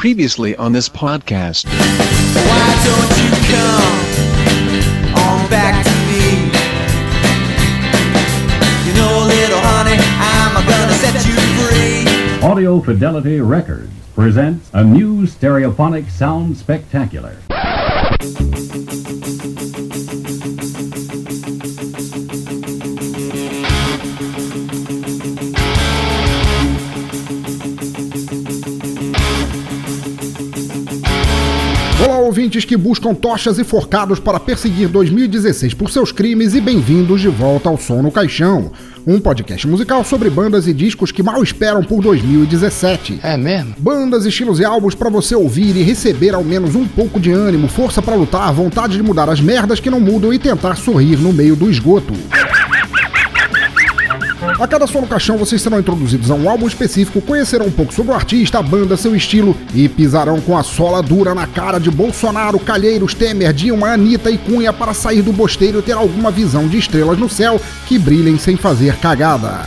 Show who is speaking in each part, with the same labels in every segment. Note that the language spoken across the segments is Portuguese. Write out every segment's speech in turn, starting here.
Speaker 1: previously on this podcast.
Speaker 2: You know, honey,
Speaker 3: Audio Fidelity Records presents a new stereophonic sound spectacular.
Speaker 4: Ouvintes que buscam tochas e forcados para perseguir 2016 por seus crimes e bem-vindos de volta ao Som no Caixão, um podcast musical sobre bandas e discos que mal esperam por 2017.
Speaker 5: É mesmo?
Speaker 4: Bandas, estilos e álbuns para você ouvir e receber ao menos um pouco de ânimo, força para lutar, vontade de mudar as merdas que não mudam e tentar sorrir no meio do esgoto. A cada som no caixão vocês serão introduzidos a um álbum específico, conhecerão um pouco sobre o artista, a banda, seu estilo e pisarão com a sola dura na cara de Bolsonaro, Calheiros, Temer, Dilma, Anitta e Cunha para sair do bosteiro e ter alguma visão de estrelas no céu que brilhem sem fazer cagada.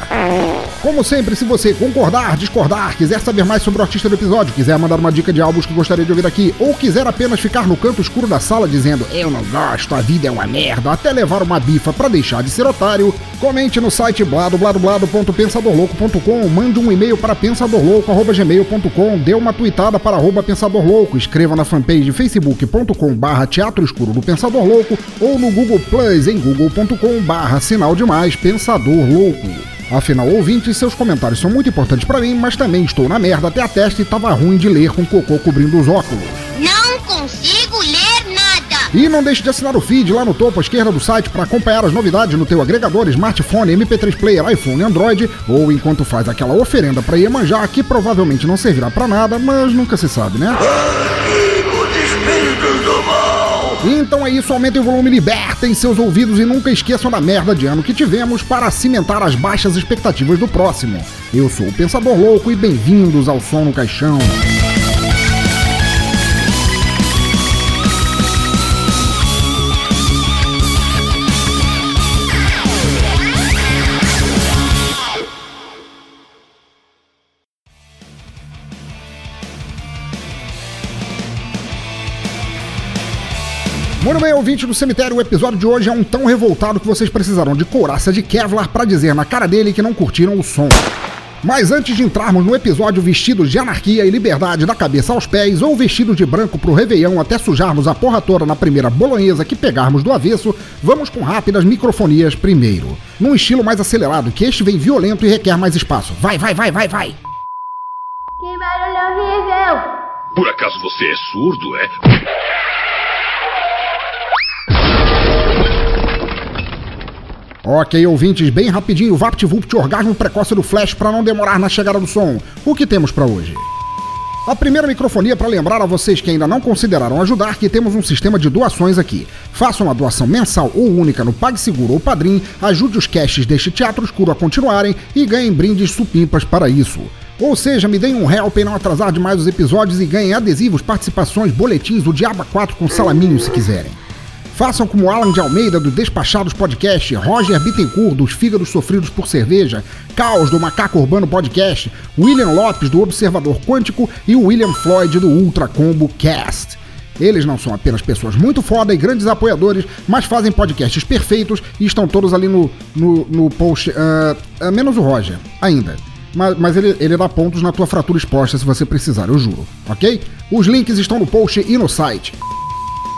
Speaker 4: Como sempre, se você concordar, discordar, quiser saber mais sobre o artista do episódio, quiser mandar uma dica de álbuns que gostaria de ouvir aqui, ou quiser apenas ficar no canto escuro da sala dizendo eu não gosto, a vida é uma merda, até levar uma bifa pra deixar de ser otário, comente no site bladobladoblado.pensadorlouco.com, mande um e-mail para pensadorlouco.gmail.com, dê uma tweetada para arroba pensadorlouco, escreva na fanpage facebook.com barra teatro escuro do Pensador Louco ou no Google Plus em google.com barra sinal demais Pensador Louco. Afinal, ouvintes, seus comentários são muito importantes pra mim, mas também estou na merda até a testa e tava ruim de ler com cocô cobrindo os óculos.
Speaker 6: Não consigo ler nada.
Speaker 4: E não deixe de assinar o feed lá no topo à esquerda do site para acompanhar as novidades no teu agregador, smartphone, MP3 player, iPhone, Android, ou enquanto faz aquela oferenda para Iemanjá, que provavelmente não servirá para nada, mas nunca se sabe, né? Então é isso, aumentem o volume, libertem seus ouvidos e nunca esqueçam da merda de ano que tivemos para cimentar as baixas expectativas do próximo. Eu sou o Pensador Louco e bem-vindos ao Som no Caixão. Muito bem, ouvinte do cemitério, o episódio de hoje é um tão revoltado que vocês precisarão de couraça de Kevlar para dizer na cara dele que não curtiram o som. Mas antes de entrarmos no episódio vestidos de anarquia e liberdade da cabeça aos pés, ou vestidos de branco pro Réveillon até sujarmos a porra toda na primeira bolonhesa que pegarmos do avesso, vamos com rápidas microfonias primeiro. Num estilo mais acelerado, que este vem violento e requer mais espaço. Vai, vai, vai, vai, vai!
Speaker 6: Que barulho horrível.
Speaker 7: Por acaso você é surdo, é?
Speaker 4: Ok, ouvintes, bem rapidinho, VaptVupt orgasmo precoce do Flash para não demorar na chegada do som. O que temos para hoje? A primeira microfonia para lembrar a vocês que ainda não consideraram ajudar que temos um sistema de doações aqui. Faça uma doação mensal ou única no PagSeguro ou Padrim, ajude os caches deste teatro escuro a continuarem e ganhem brindes supimpas para isso. Ou seja, me deem um help em não atrasar demais os episódios e ganhem adesivos, participações, boletins, o Diaba 4 com salaminho se quiserem. Façam como Alan de Almeida do Despachados Podcast, Roger Bittencourt dos Fígados Sofridos por Cerveja, Caos do Macaco Urbano Podcast, William Lopes do Observador Quântico e William Floyd do Ultra Combo Cast. Eles não são apenas pessoas muito foda e grandes apoiadores, mas fazem podcasts perfeitos e estão todos ali no, no, no post. ah, menos o Roger, ainda. Mas, mas ele, ele dá pontos na tua fratura exposta se você precisar, eu juro, ok? Os links estão no post e no site.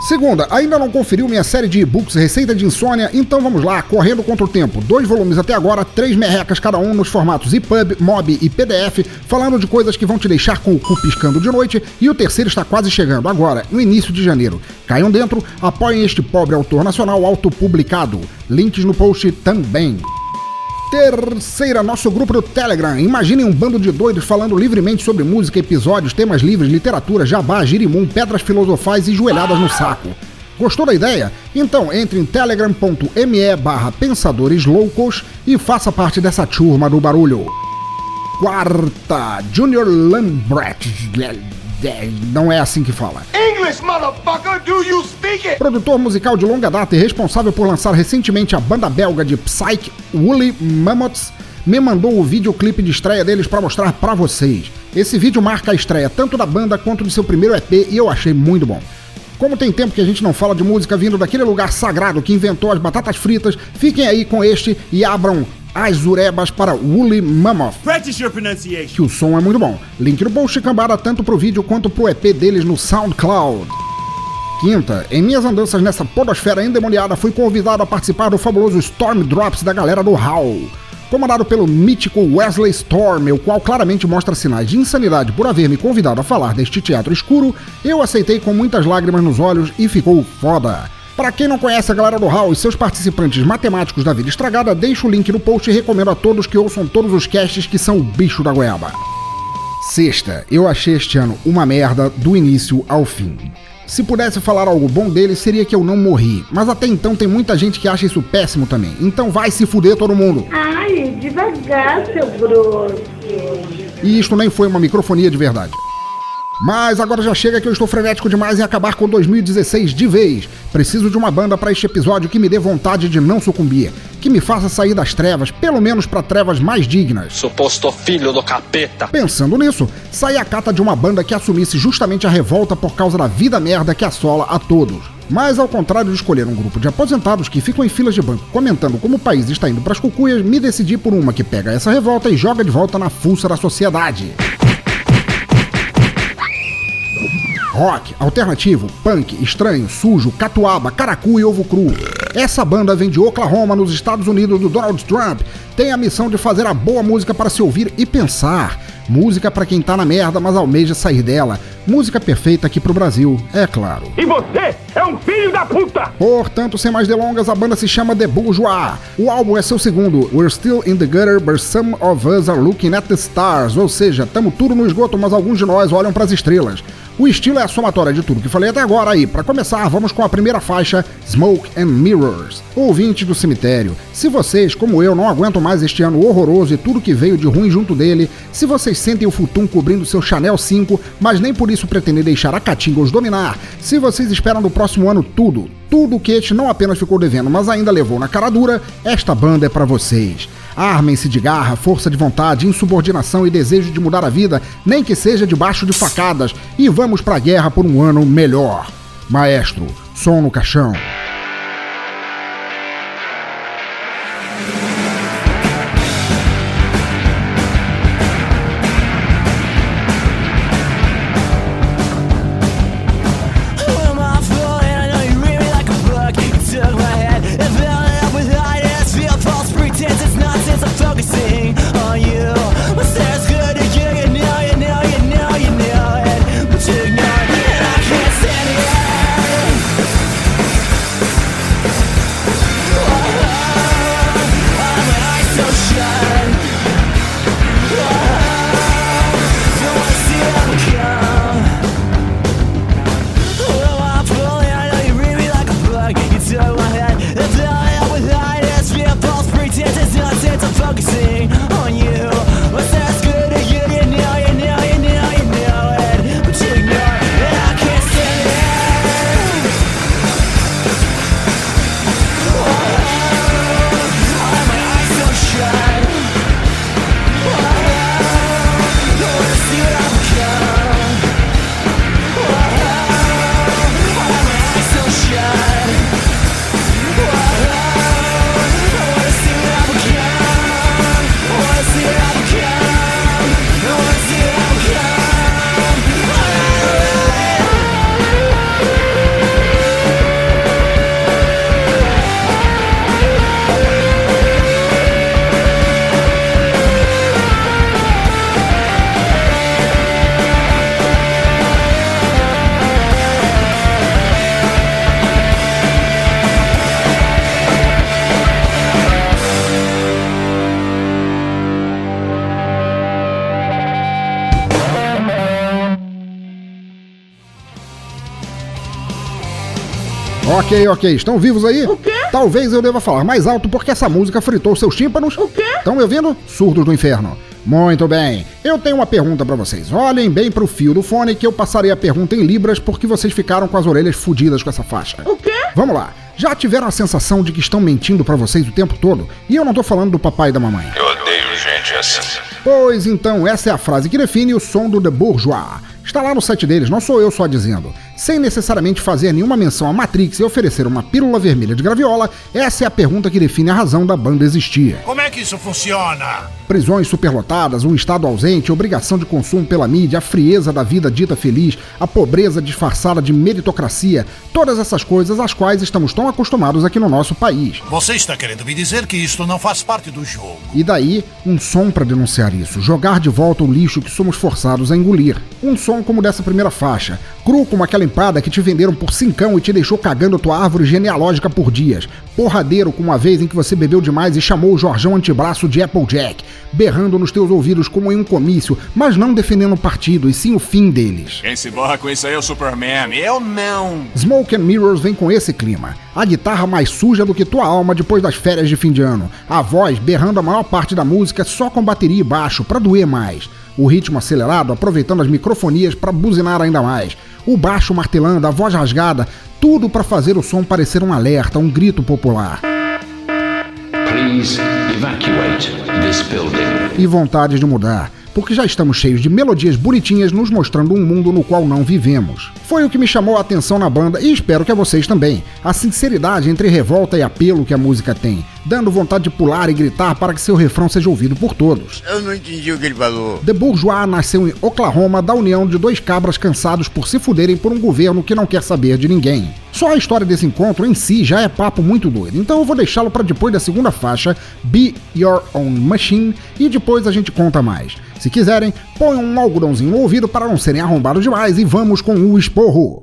Speaker 4: Segunda, ainda não conferiu minha série de e-books Receita de Insônia? Então vamos lá, correndo contra o tempo. Dois volumes até agora, três merrecas cada um nos formatos EPUB, MOB e PDF, falando de coisas que vão te deixar com o cu piscando de noite. E o terceiro está quase chegando, agora, no início de janeiro. Caiam dentro, apoiem este pobre autor nacional autopublicado. Links no post também. Terceira, nosso grupo do Telegram. Imaginem um bando de doidos falando livremente sobre música, episódios, temas livres, literatura, jabá, girimum, pedras filosofais e joelhadas no saco. Gostou da ideia? Então entre em telegram.me barra pensadores loucos e faça parte dessa turma do barulho. Quarta, Junior Lambrecht. Não é assim que fala.
Speaker 7: English, motherfucker, do you speak it?
Speaker 4: Produtor musical de longa data e responsável por lançar recentemente a banda belga de Psyche Woolly Mammoths, me mandou o videoclipe de estreia deles para mostrar para vocês. Esse vídeo marca a estreia tanto da banda quanto do seu primeiro EP e eu achei muito bom. Como tem tempo que a gente não fala de música vindo daquele lugar sagrado que inventou as batatas fritas, fiquem aí com este e abram as zurebas para Woolly Mammoth.
Speaker 2: Practice your pronunciation.
Speaker 4: Que o som é muito bom. Link no post cambada tanto pro vídeo quanto pro EP deles no SoundCloud. Quinta, em minhas andanças nessa podosfera endemoniada, fui convidado a participar do fabuloso Storm Drops da galera do Howl. Comandado pelo mítico Wesley Storm, o qual claramente mostra sinais de insanidade por haver me convidado a falar deste teatro escuro, eu aceitei com muitas lágrimas nos olhos e ficou foda. Para quem não conhece a galera do Hall e seus participantes matemáticos da vida estragada, deixo o link no post e recomendo a todos que ouçam todos os casts que são o bicho da goiaba. Sexta, eu achei este ano uma merda do início ao fim. Se pudesse falar algo bom dele, seria que eu não morri. Mas até então tem muita gente que acha isso péssimo também. Então vai se fuder todo mundo.
Speaker 5: Ai, devagar, seu grosso.
Speaker 4: E isto nem foi uma microfonia de verdade. Mas agora já chega que eu estou frenético demais em acabar com 2016 de vez. Preciso de uma banda para este episódio que me dê vontade de não sucumbir, que me faça sair das trevas, pelo menos para trevas mais dignas.
Speaker 8: Suposto filho do capeta.
Speaker 4: Pensando nisso, saí a cata de uma banda que assumisse justamente a revolta por causa da vida merda que assola a todos. Mas ao contrário de escolher um grupo de aposentados que ficam em filas de banco comentando como o país está indo para as cucuias, me decidi por uma que pega essa revolta e joga de volta na fuça da sociedade. Rock, alternativo, punk, estranho, sujo, catuaba, caracu e ovo cru. Essa banda vem de Oklahoma, nos Estados Unidos do Donald Trump. Tem a missão de fazer a boa música para se ouvir e pensar. Música para quem tá na merda, mas almeja sair dela. Música perfeita aqui pro Brasil, é claro.
Speaker 7: E você é um filho da puta!
Speaker 4: Portanto, sem mais delongas, a banda se chama The Bourgeois. O álbum é seu segundo, We're Still in the Gutter, but some of us are looking at the stars. Ou seja, tamo tudo no esgoto, mas alguns de nós olham para as estrelas. O estilo é a somatória de tudo que falei até agora aí. Para começar, vamos com a primeira faixa, Smoke and Mirrors. Ouvinte do cemitério, se vocês, como eu, não aguentam mais este ano horroroso e tudo que veio de ruim junto dele, se vocês sentem o futum cobrindo seu Chanel 5, mas nem por isso pretendem deixar a Caatinga os dominar, se vocês esperam no próximo ano tudo, tudo que este não apenas ficou devendo, mas ainda levou na cara dura, esta banda é para vocês. Armem-se de garra, força de vontade, insubordinação e desejo de mudar a vida, nem que seja debaixo de facadas, e vamos pra guerra por um ano melhor. Maestro, som no caixão. Ok, ok. Estão vivos aí?
Speaker 5: O quê?
Speaker 4: Talvez eu deva falar mais alto porque essa música fritou seus tímpanos.
Speaker 5: O quê?
Speaker 4: Estão me ouvindo? Surdos do inferno. Muito bem. Eu tenho uma pergunta para vocês. Olhem bem pro fio do fone que eu passarei a pergunta em libras porque vocês ficaram com as orelhas fodidas com essa faixa.
Speaker 5: O quê?
Speaker 4: Vamos lá. Já tiveram a sensação de que estão mentindo para vocês o tempo todo? E eu não tô falando do papai e da mamãe.
Speaker 7: Eu odeio
Speaker 9: gente assim.
Speaker 4: Pois então, essa é a frase que define o som do The Bourgeois. Está lá no site deles, não sou eu só dizendo. Sem necessariamente fazer nenhuma menção a Matrix e oferecer uma pílula vermelha de graviola, essa é a pergunta que define a razão da banda existir.
Speaker 10: Como é que isso funciona?
Speaker 4: Prisões superlotadas, um Estado ausente, obrigação de consumo pela mídia, a frieza da vida dita feliz, a pobreza disfarçada de meritocracia, todas essas coisas às quais estamos tão acostumados aqui no nosso país.
Speaker 10: Você está querendo me dizer que isto não faz parte do jogo?
Speaker 4: E daí, um som para denunciar isso, jogar de volta o lixo que somos forçados a engolir. Um som como dessa primeira faixa, cru como aquela empada que te venderam por cincão e te deixou cagando tua árvore genealógica por dias, porradeiro como a vez em que você bebeu demais e chamou o Jorjão antebraço de Applejack, berrando nos teus ouvidos como em um comício, mas não defendendo o partido, e sim o fim deles.
Speaker 9: Quem se borra com isso aí é o Superman. Eu não.
Speaker 4: Smoke and Mirrors vem com esse clima. A guitarra mais suja do que tua alma depois das férias de fim de ano. A voz berrando a maior parte da música só com bateria e baixo, para doer mais. O ritmo acelerado, aproveitando as microfonias para buzinar ainda mais. O baixo martelando, a voz rasgada, tudo para fazer o som parecer um alerta, um grito popular. E vontade de mudar, porque já estamos cheios de melodias bonitinhas nos mostrando um mundo no qual não vivemos. Foi o que me chamou a atenção na banda e espero que a vocês também. A sinceridade entre revolta e apelo que a música tem, dando vontade de pular e gritar para que seu refrão seja ouvido por todos.
Speaker 11: Eu não entendi o que ele falou.
Speaker 4: The Bourgeois nasceu em Oklahoma da união de dois cabras cansados por se fuderem por um governo que não quer saber de ninguém. Só a história desse encontro em si já é papo muito doido, então eu vou deixá-lo para depois da segunda faixa, Be Your Own Machine, e depois a gente conta mais. Se quiserem, ponham um algodãozinho no ouvido para não serem arrombados demais e vamos com o esporro.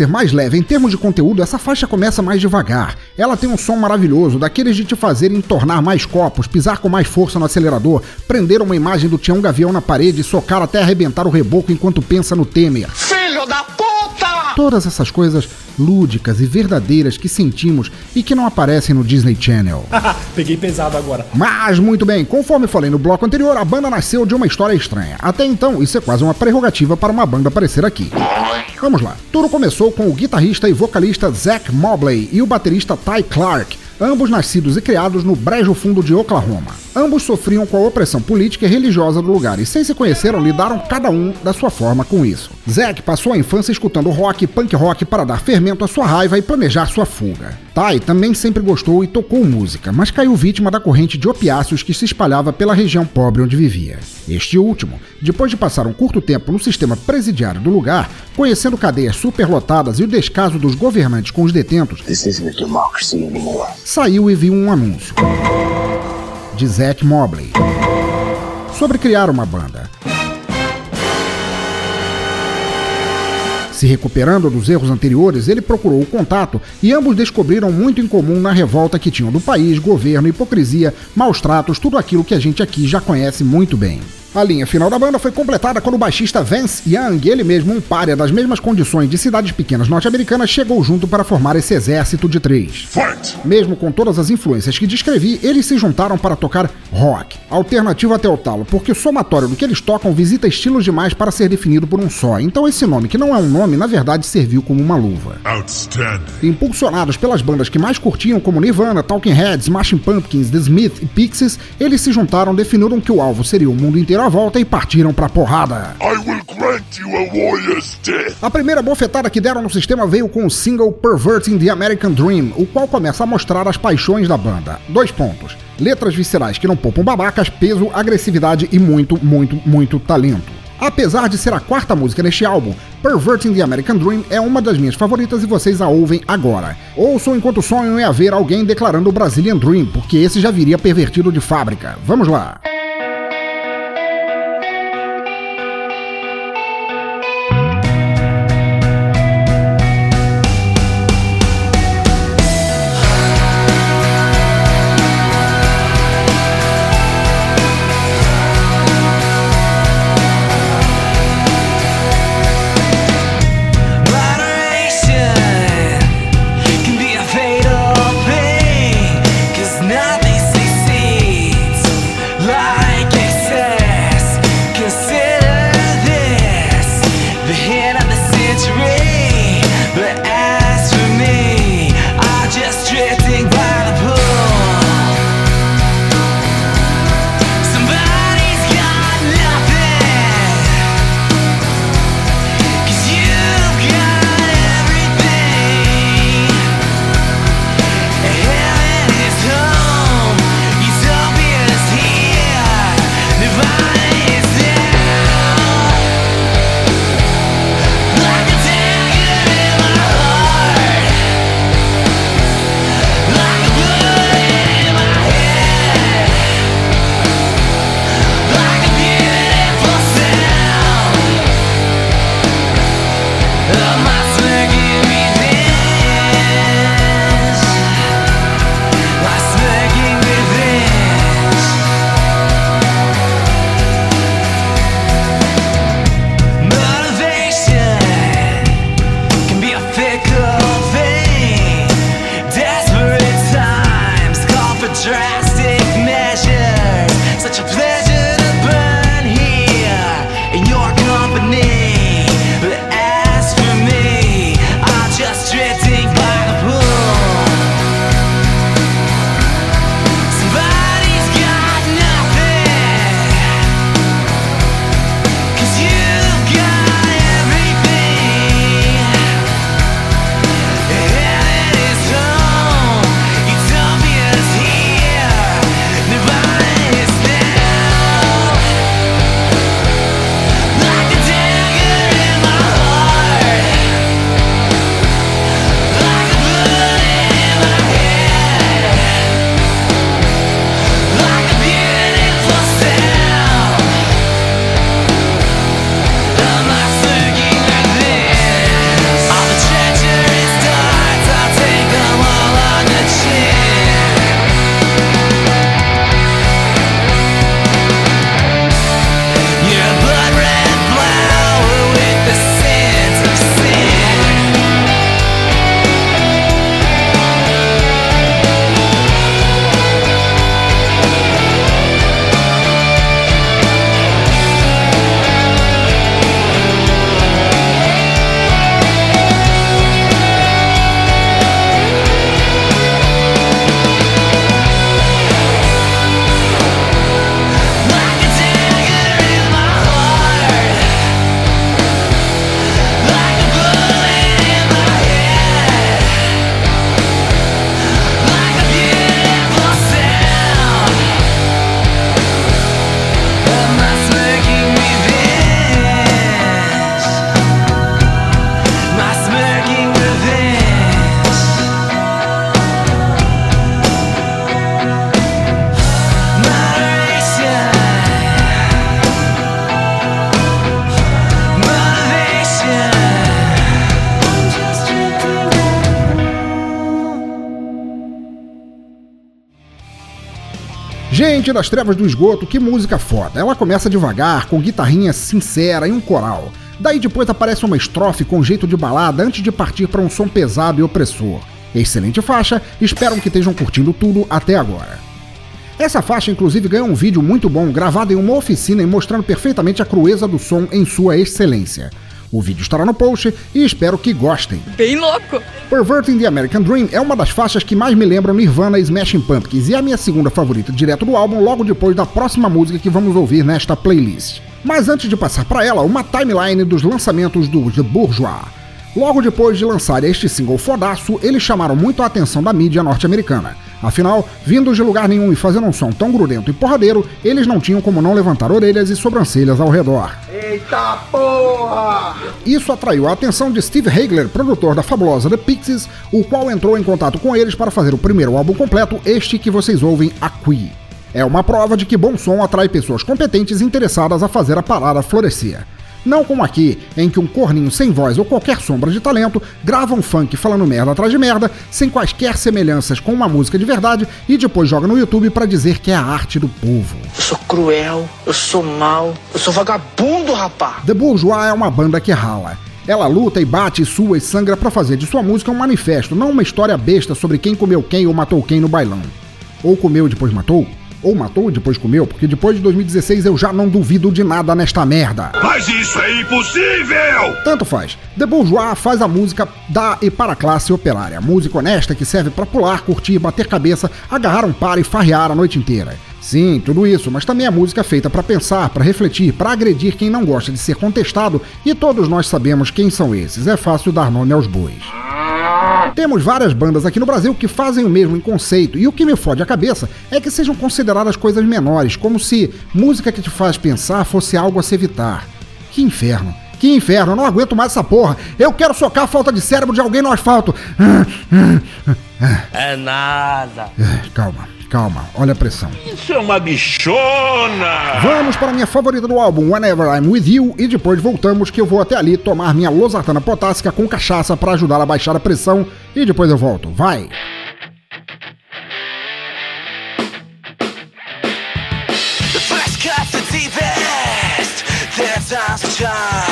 Speaker 4: Ser mais leve em termos de conteúdo, essa faixa começa mais devagar. Ela tem um som maravilhoso, daqueles de te fazer entornar mais copos, pisar com mais força no acelerador, prender uma imagem do Tião Gavião na parede e socar até arrebentar o reboco enquanto pensa no Temer.
Speaker 8: Filho da puta!
Speaker 4: Todas essas coisas lúdicas e verdadeiras que sentimos e que não aparecem no Disney Channel.
Speaker 11: Peguei pesado agora.
Speaker 4: Mas muito bem, conforme falei no bloco anterior, a banda nasceu de uma história estranha. Até então, isso é quase uma prerrogativa para uma banda aparecer aqui. Vamos lá. Tudo começou com o guitarrista e vocalista Zach Mobley e o baterista Ty Clark, ambos nascidos e criados no Brejo Fundo de Oklahoma. Ambos sofriam com a opressão política e religiosa do lugar e, sem se conheceram, lidaram cada um da sua forma com isso. Zack passou a infância escutando rock e punk rock para dar fermento à sua raiva e planejar sua fuga. Tai também sempre gostou e tocou música, mas caiu vítima da corrente de opiáceos que se espalhava pela região pobre onde vivia. Este último, depois de passar um curto tempo no sistema presidiário do lugar, conhecendo cadeias superlotadas e o descaso dos governantes com os detentos, saiu e viu um anúncio de Zack Mobley sobre criar uma banda. Se recuperando dos erros anteriores, ele procurou o contato e ambos descobriram muito em comum na revolta que tinham do país, governo, hipocrisia, maus tratos, tudo aquilo que a gente aqui já conhece muito bem. A linha final da banda foi completada quando o baixista Vance Young, ele mesmo um párea das mesmas condições de cidades pequenas norte-americanas, chegou junto para formar esse exército de três. Mesmo com todas as influências que descrevi, eles se juntaram para tocar rock, alternativo até o talo, porque o somatório do que eles tocam visita estilos demais para ser definido por um só. Então esse nome, que não é um nome, na verdade serviu como uma luva. Impulsionados pelas bandas que mais curtiam, como Nirvana, Talking Heads, Smashing Pumpkins, The Smith e Pixies, eles se juntaram, definiram que o alvo seria o mundo inteiro à volta e partiram pra porrada. A primeira bofetada que deram no sistema veio com o single Perverting the American Dream, o qual começa a mostrar as paixões da banda. Dois pontos. Letras viscerais que não poupam babacas, peso, agressividade e muito, muito, muito talento. Apesar de ser a quarta música neste álbum, Perverting the American Dream é uma das minhas favoritas e vocês a ouvem agora. Ouçam enquanto sonham em haver alguém declarando o Brazilian Dream, porque esse já viria pervertido de fábrica. Vamos lá! Gente das Trevas do Esgoto, que música foda. Ela começa devagar, com guitarrinha sincera e um coral. Daí depois aparece uma estrofe com jeito de balada antes de partir para um som pesado e opressor. Excelente faixa, espero que estejam curtindo tudo até agora. Essa faixa, inclusive, ganhou um vídeo muito bom gravado em uma oficina e mostrando perfeitamente a crueza do som em sua excelência. O vídeo estará no post e espero que gostem.
Speaker 11: Bem louco!
Speaker 4: Perverting the American Dream é uma das faixas que mais me lembram Nirvana e Smashing Pumpkins e é a minha segunda favorita direto do álbum, logo depois da próxima música que vamos ouvir nesta playlist. Mas antes de passar para ela, uma timeline dos lançamentos do The Bourgeois. Logo depois de lançar este single fodaço, eles chamaram muito a atenção da mídia norte-americana. Afinal, vindos de lugar nenhum e fazendo um som tão grudento e porradeiro, eles não tinham como não levantar orelhas e sobrancelhas ao redor.
Speaker 2: Eita porra!
Speaker 4: Isso atraiu a atenção de Steve Hagler, produtor da fabulosa The Pixies, o qual entrou em contato com eles para fazer o primeiro álbum completo, este que vocês ouvem aqui. É uma prova de que bom som atrai pessoas competentes interessadas a fazer a parada florescer. Não como aqui, em que um corninho sem voz ou qualquer sombra de talento grava um funk falando merda atrás de merda, sem quaisquer semelhanças com uma música de verdade e depois joga no YouTube para dizer que é a arte do povo.
Speaker 12: Eu sou cruel, eu sou mal, eu sou vagabundo, rapá.
Speaker 4: The Bourgeois é uma banda que rala. Ela luta e bate, sua e sangra para fazer de sua música um manifesto, não uma história besta sobre quem comeu quem ou matou quem no bailão. Ou comeu e depois matou? Ou matou e depois comeu, porque depois de 2016 eu já não duvido de nada nesta merda.
Speaker 7: Mas isso é impossível!
Speaker 4: Tanto faz. The Bourgeois faz a música da e para a classe operária. Música honesta que serve para pular, curtir, bater cabeça, agarrar um par e farrear a noite inteira. Sim, tudo isso, mas também é música feita para pensar, para refletir, para agredir quem não gosta de ser contestado, e todos nós sabemos quem são esses. É fácil dar nome aos bois. Temos várias bandas aqui no Brasil que fazem o mesmo em conceito, e o que me fode a cabeça é que sejam consideradas coisas menores, como se música que te faz pensar fosse algo a se evitar. Que inferno! Que inferno, eu não aguento mais essa porra. Eu quero socar a falta de cérebro de alguém no asfalto.
Speaker 12: É nada.
Speaker 4: Calma, calma, olha a pressão.
Speaker 7: Isso é uma bichona!
Speaker 4: Vamos para a minha favorita do álbum, Whenever I'm With You, e depois voltamos que eu vou até ali tomar minha losartana potássica com cachaça para ajudar a baixar a pressão e depois eu volto. Vai!
Speaker 2: The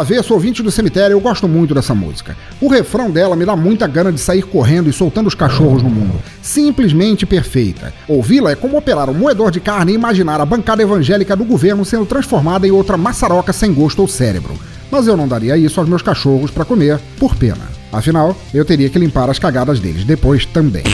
Speaker 4: avesso, ouvinte do cemitério, eu gosto muito dessa música. O refrão dela me dá muita gana de sair correndo e soltando os cachorros no mundo. Simplesmente perfeita. Ouvi-la é como operar um moedor de carne e imaginar a bancada evangélica do governo sendo transformada em outra maçaroca sem gosto ou cérebro. Mas eu não daria isso aos meus cachorros para comer, por pena. Afinal, eu teria que limpar as cagadas deles depois também.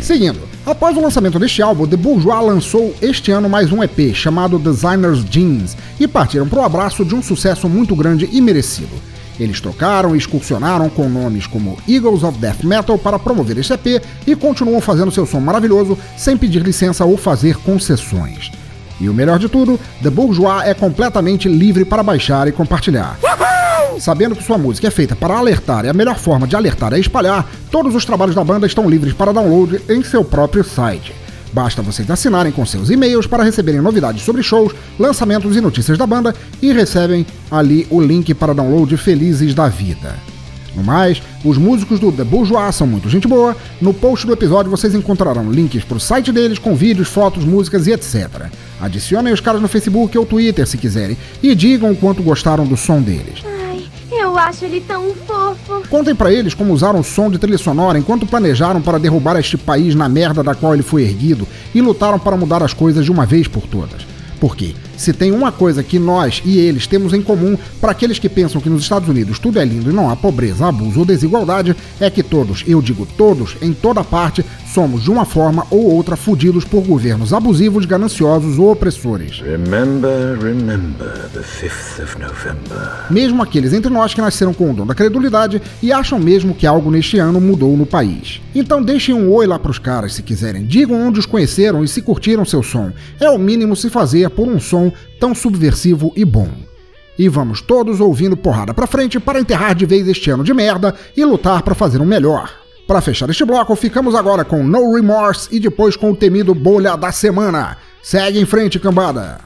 Speaker 4: Seguindo, após o lançamento deste álbum, The Bourgeois lançou este ano mais um EP chamado Designer's Jeans e partiram para o abraço de um sucesso muito grande e merecido. Eles tocaram e excursionaram com nomes como Eagles of Death Metal para promover este EP e continuam fazendo seu som maravilhoso sem pedir licença ou fazer concessões. E o melhor de tudo, The Bourgeois é completamente livre para baixar e compartilhar. Sabendo que sua música é feita para alertar e a melhor forma de alertar é espalhar, todos os trabalhos da banda estão livres para download em seu próprio site. Basta vocês assinarem com seus e-mails para receberem novidades sobre shows, lançamentos e notícias da banda e recebem ali o link para download felizes da vida. No mais, os músicos do The Bourgeois são muito gente boa. No post do episódio vocês encontrarão links para o site deles com vídeos, fotos, músicas e etc. Adicionem os caras no Facebook ou Twitter se quiserem e digam o quanto gostaram do som deles.
Speaker 6: Eu acho ele tão fofo.
Speaker 4: Contem para eles como usaram o som de trilha sonora enquanto planejaram para derrubar este país na merda da qual ele foi erguido e lutaram para mudar as coisas de uma vez por todas. Porque se tem uma coisa que nós e eles temos em comum para aqueles que pensam que nos Estados Unidos tudo é lindo e não há pobreza, abuso ou desigualdade, é que todos, eu digo todos, em toda parte, somos de uma forma ou outra fudidos por governos abusivos, gananciosos ou opressores.
Speaker 11: Remember, remember the 5th of November.
Speaker 4: Mesmo aqueles entre nós que nasceram com o dom da credulidade e acham mesmo que algo neste ano mudou no país. Então deixem um oi lá pros caras se quiserem, digam onde os conheceram e se curtiram seu som. É o mínimo se fazer por um som tão subversivo e bom. E vamos todos ouvindo porrada pra frente para enterrar de vez este ano de merda e lutar para fazer um melhor. Para fechar este bloco, ficamos agora com No Remorse e depois com o temido Bolha da Semana. Segue em frente, cambada.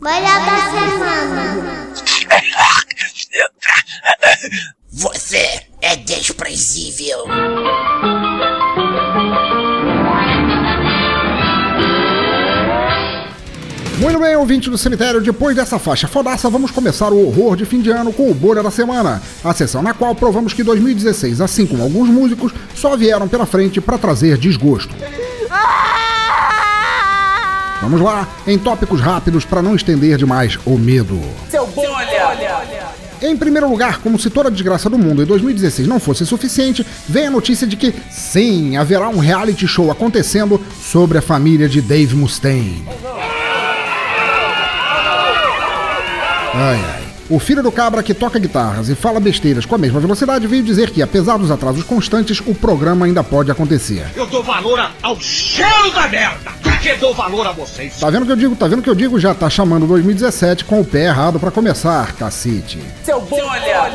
Speaker 6: Melhor da semana.
Speaker 13: Você é desprezível.
Speaker 4: Muito bem, ouvinte do cemitério, depois dessa faixa fodaça, vamos começar o horror de fim de ano com o Bolha da Semana, a sessão na qual provamos que 2016, assim como alguns músicos, só vieram pela frente para trazer desgosto. Vamos lá, em tópicos rápidos para não estender demais o medo.
Speaker 2: Seu bolha!
Speaker 4: Em primeiro lugar, como se toda a desgraça do mundo em 2016 não fosse suficiente, vem a notícia de que, sim, haverá um reality show acontecendo sobre a família de Dave Mustaine. Ai, ai. O filho do cabra que toca guitarras e fala besteiras com a mesma velocidade veio dizer que, apesar dos atrasos constantes, o programa ainda pode acontecer.
Speaker 7: Eu dou valor ao cheiro da merda! Porque dou valor a vocês!
Speaker 4: Tá vendo o que eu digo? Tá vendo o que eu digo? Já tá chamando 2017 com o pé errado para começar, cacete.
Speaker 2: Seu bolha!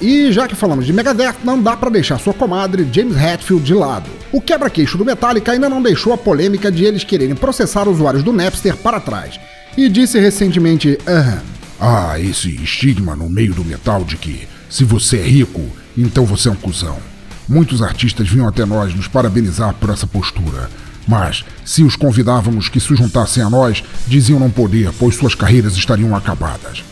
Speaker 4: E já que falamos de Megadeth, não dá para deixar sua comadre James Hetfield de lado. O quebra-queixo do Metallica ainda não deixou a polêmica de eles quererem processar usuários do Napster para trás. E disse recentemente, aham,
Speaker 14: Ah, esse estigma no meio do metal de que se você é rico, então você é um cuzão. Muitos artistas vinham até nós nos parabenizar por essa postura. Mas, se os convidávamos que se juntassem a nós, diziam não poder, pois suas carreiras estariam acabadas.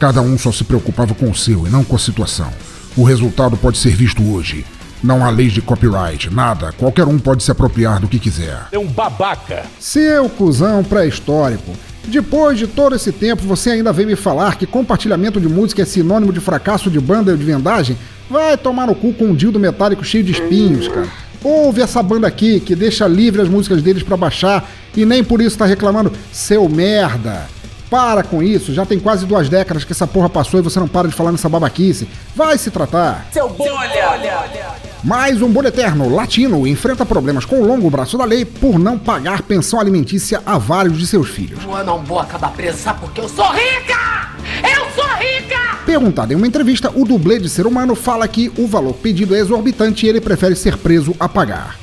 Speaker 14: Cada um só se preocupava com o seu e não com a situação. O resultado pode ser visto hoje. Não há leis de copyright, nada. Qualquer um pode se apropriar do que quiser.
Speaker 7: É um babaca!
Speaker 4: Seu cuzão pré-histórico. Depois de todo esse tempo, você ainda vem me falar que compartilhamento de música é sinônimo de fracasso de banda ou de vendagem? Vai tomar no cu com um dildo metálico cheio de espinhos, cara. Ouve essa banda aqui que deixa livre as músicas deles pra baixar e nem por isso tá reclamando, seu merda. Para com isso, já tem quase duas décadas que essa porra passou e você não para de falar nessa babaquice. Vai se tratar.
Speaker 2: Seu bolha!
Speaker 4: Mais um bolho eterno, latino, enfrenta problemas com o longo braço da lei por não pagar pensão alimentícia a vários de seus filhos.
Speaker 13: Eu não vou acabar presa porque eu sou rica! Eu sou rica!
Speaker 4: Perguntado em uma entrevista, o dublê de ser humano fala que o valor pedido é exorbitante e ele prefere ser preso a pagar.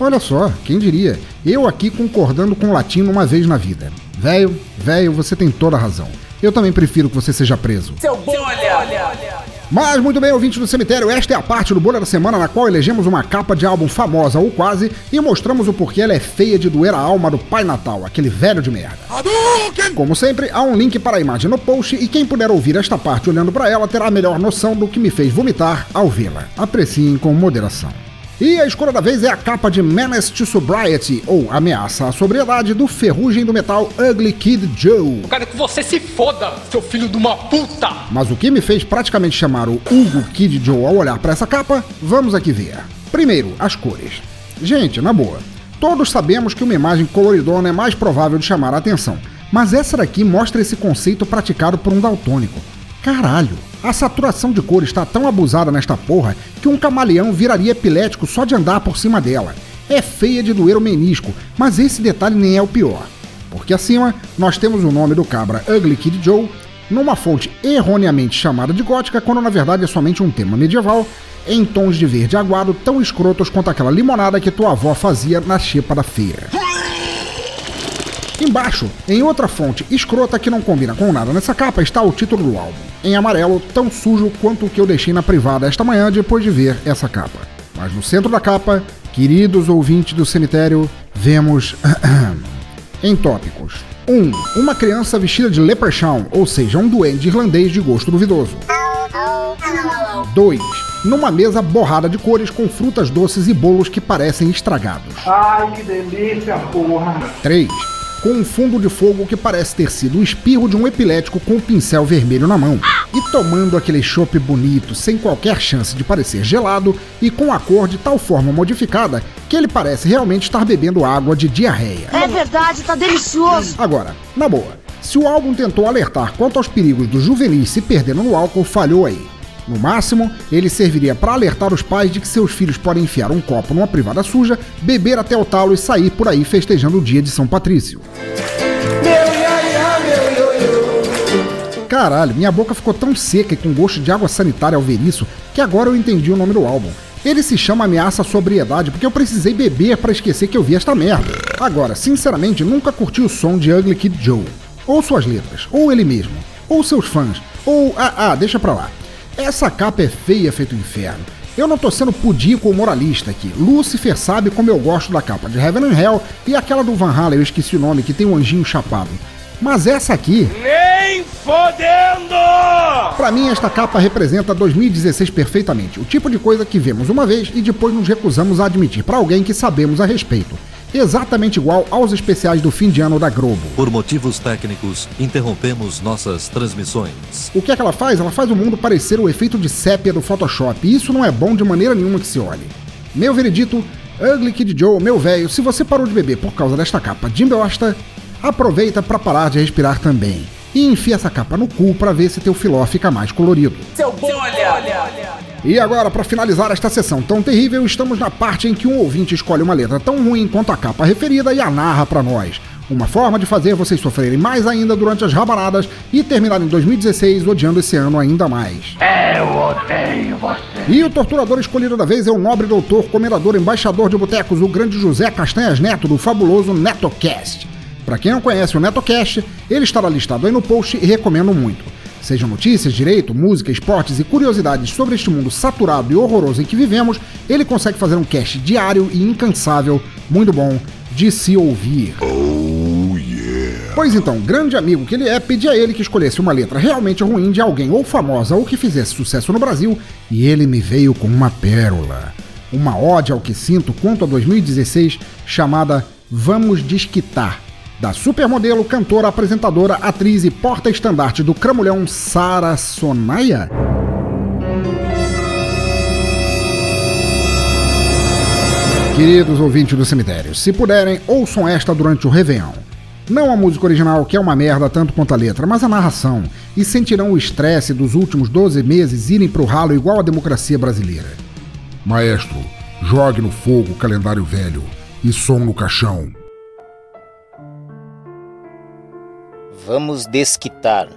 Speaker 4: Olha só, quem diria? Eu aqui concordando com o latino uma vez na vida. Velho, velho, você tem toda a razão. Eu também prefiro que você seja preso.
Speaker 2: Seu bolha!
Speaker 4: Mas muito bem, ouvinte do cemitério, esta é a parte do Bolha da Semana na qual elegemos uma capa de álbum famosa ou quase e mostramos o porquê ela é feia de doer a alma do Pai Natal, aquele velho de merda. Como sempre, há um link para a imagem no post e quem puder ouvir esta parte olhando para ela terá a melhor noção do que me fez vomitar ao vê-la. Apreciem com moderação. E a escolha da vez é a capa de Menace to Sobriety, ou Ameaça à Sobriedade, do Ferrugem do Metal Ugly Kid Joe.
Speaker 8: Eu quero que você se foda, seu filho de uma puta!
Speaker 4: Mas o que me fez praticamente chamar o Hugo Kid Joe ao olhar para essa capa, vamos aqui ver. Primeiro, as cores. Gente, na boa, todos sabemos que uma imagem coloridona é mais provável de chamar a atenção, mas essa daqui mostra esse conceito praticado por um daltônico. Caralho, a saturação de cor está tão abusada nesta porra que um camaleão viraria epilético só de andar por cima dela. É feia de doer o menisco, mas esse detalhe nem é o pior. Porque acima nós temos o nome do cabra Ugly Kid Joe, numa fonte erroneamente chamada de gótica, quando na verdade é somente um tema medieval, em tons de verde aguado tão escrotos quanto aquela limonada que tua avó fazia na xepa da feira. Embaixo, em outra fonte escrota que não combina com nada nessa capa, está o título do álbum, em amarelo, tão sujo quanto o que eu deixei na privada esta manhã depois de ver essa capa. Mas no centro da capa, queridos ouvintes do cemitério, vemos. em tópicos. 1. Um, uma criança vestida de leprechaun, ou seja, um duende irlandês de gosto duvidoso. 2. Numa mesa borrada de cores com frutas doces e bolos que parecem estragados.
Speaker 15: Ai, que delícia, porra!
Speaker 4: 3 com um fundo de fogo que parece ter sido o espirro de um epilético com um pincel vermelho na mão. E tomando aquele chopp bonito, sem qualquer chance de parecer gelado e com a cor de tal forma modificada que ele parece realmente estar bebendo água de diarreia.
Speaker 16: É verdade, tá delicioso.
Speaker 4: Agora, na boa, se o álbum tentou alertar quanto aos perigos dos juvenis se perdendo no álcool, falhou aí. No máximo, ele serviria para alertar os pais de que seus filhos podem enfiar um copo numa privada suja, beber até o talo e sair por aí festejando o dia de São Patrício. Caralho, minha boca ficou tão seca e com gosto de água sanitária ao ver isso que agora eu entendi o nome do álbum. Ele se chama Ameaça à Sobriedade porque eu precisei beber para esquecer que eu vi esta merda. Agora, sinceramente, nunca curti o som de Ugly Kid Joe. Ou suas letras, ou ele mesmo, ou seus fãs, ou. Ah, ah, deixa pra lá. Essa capa é feia feito inferno. Eu não tô sendo pudico ou moralista aqui. Lucifer sabe como eu gosto da capa de Heaven and Hell e aquela do Van Halen, eu esqueci o nome, que tem um anjinho chapado. Mas essa aqui.
Speaker 7: Nem fodendo!
Speaker 4: Pra mim, esta capa representa 2016 perfeitamente. O tipo de coisa que vemos uma vez e depois nos recusamos a admitir para alguém que sabemos a respeito. Exatamente igual aos especiais do fim de ano da Globo.
Speaker 17: Por motivos técnicos, interrompemos nossas transmissões.
Speaker 4: O que é que ela faz? Ela faz o mundo parecer o efeito de sépia do Photoshop, e isso não é bom de maneira nenhuma que se olhe. Meu veredito, Ugly Kid Joe, meu velho, se você parou de beber por causa desta capa de bosta, aproveita para parar de respirar também. E enfia essa capa no cu para ver se teu filó fica mais colorido.
Speaker 7: Seu bolha!
Speaker 4: E agora, para finalizar esta sessão tão terrível, estamos na parte em que um ouvinte escolhe uma letra tão ruim quanto a capa referida e a narra para nós. Uma forma de fazer vocês sofrerem mais ainda durante as rabanadas e terminar em 2016 odiando esse ano ainda mais.
Speaker 7: Eu odeio você.
Speaker 4: E o torturador escolhido da vez é o nobre doutor, comendador, embaixador de botecos, o grande José Castanhas Neto, do fabuloso NetoCast. Para quem não conhece o NetoCast, ele estará listado aí no post e recomendo muito. Sejam notícias, direito, música, esportes e curiosidades sobre este mundo saturado e horroroso em que vivemos, ele consegue fazer um cast diário e incansável, muito bom, de se ouvir.
Speaker 14: Oh yeah!
Speaker 4: Pois então, grande amigo que ele é, pedi a ele que escolhesse uma letra realmente ruim de alguém ou famosa ou que fizesse sucesso no Brasil, e ele me veio com uma pérola. Uma ode ao que sinto quanto a 2016, chamada Vamos Desquitar, da supermodelo, cantora, apresentadora, atriz e porta-estandarte do cramulhão Sara Sonaia? Queridos ouvintes do cemitério, se puderem, ouçam esta durante o Réveillon. Não a música original, que é uma merda tanto quanto a letra, mas a narração, e sentirão o estresse dos últimos 12 meses irem pro ralo igual a democracia brasileira.
Speaker 14: Maestro, jogue no fogo o calendário velho e som no caixão.
Speaker 18: Vamos desquitar.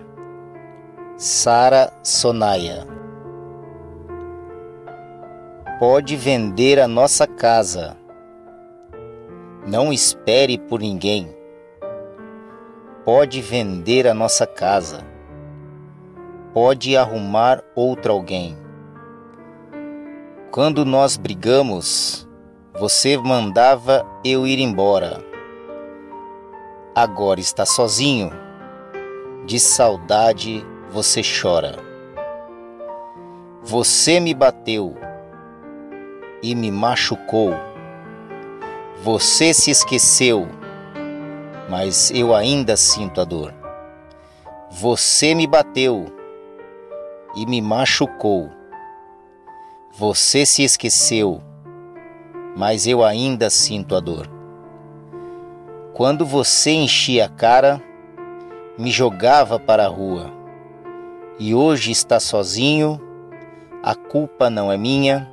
Speaker 18: Sara Sonaia. Pode vender a nossa casa. Não espere por ninguém. Pode vender a nossa casa. Pode arrumar outro alguém. Quando nós brigamos, você mandava eu ir embora. Agora está sozinho. De saudade você chora. Você me bateu e me machucou. Você se esqueceu, mas eu ainda sinto a dor. Você me bateu e me machucou. Você se esqueceu, mas eu ainda sinto a dor. Quando você enchia a cara, me jogava para a rua. E hoje está sozinho, a culpa não é minha,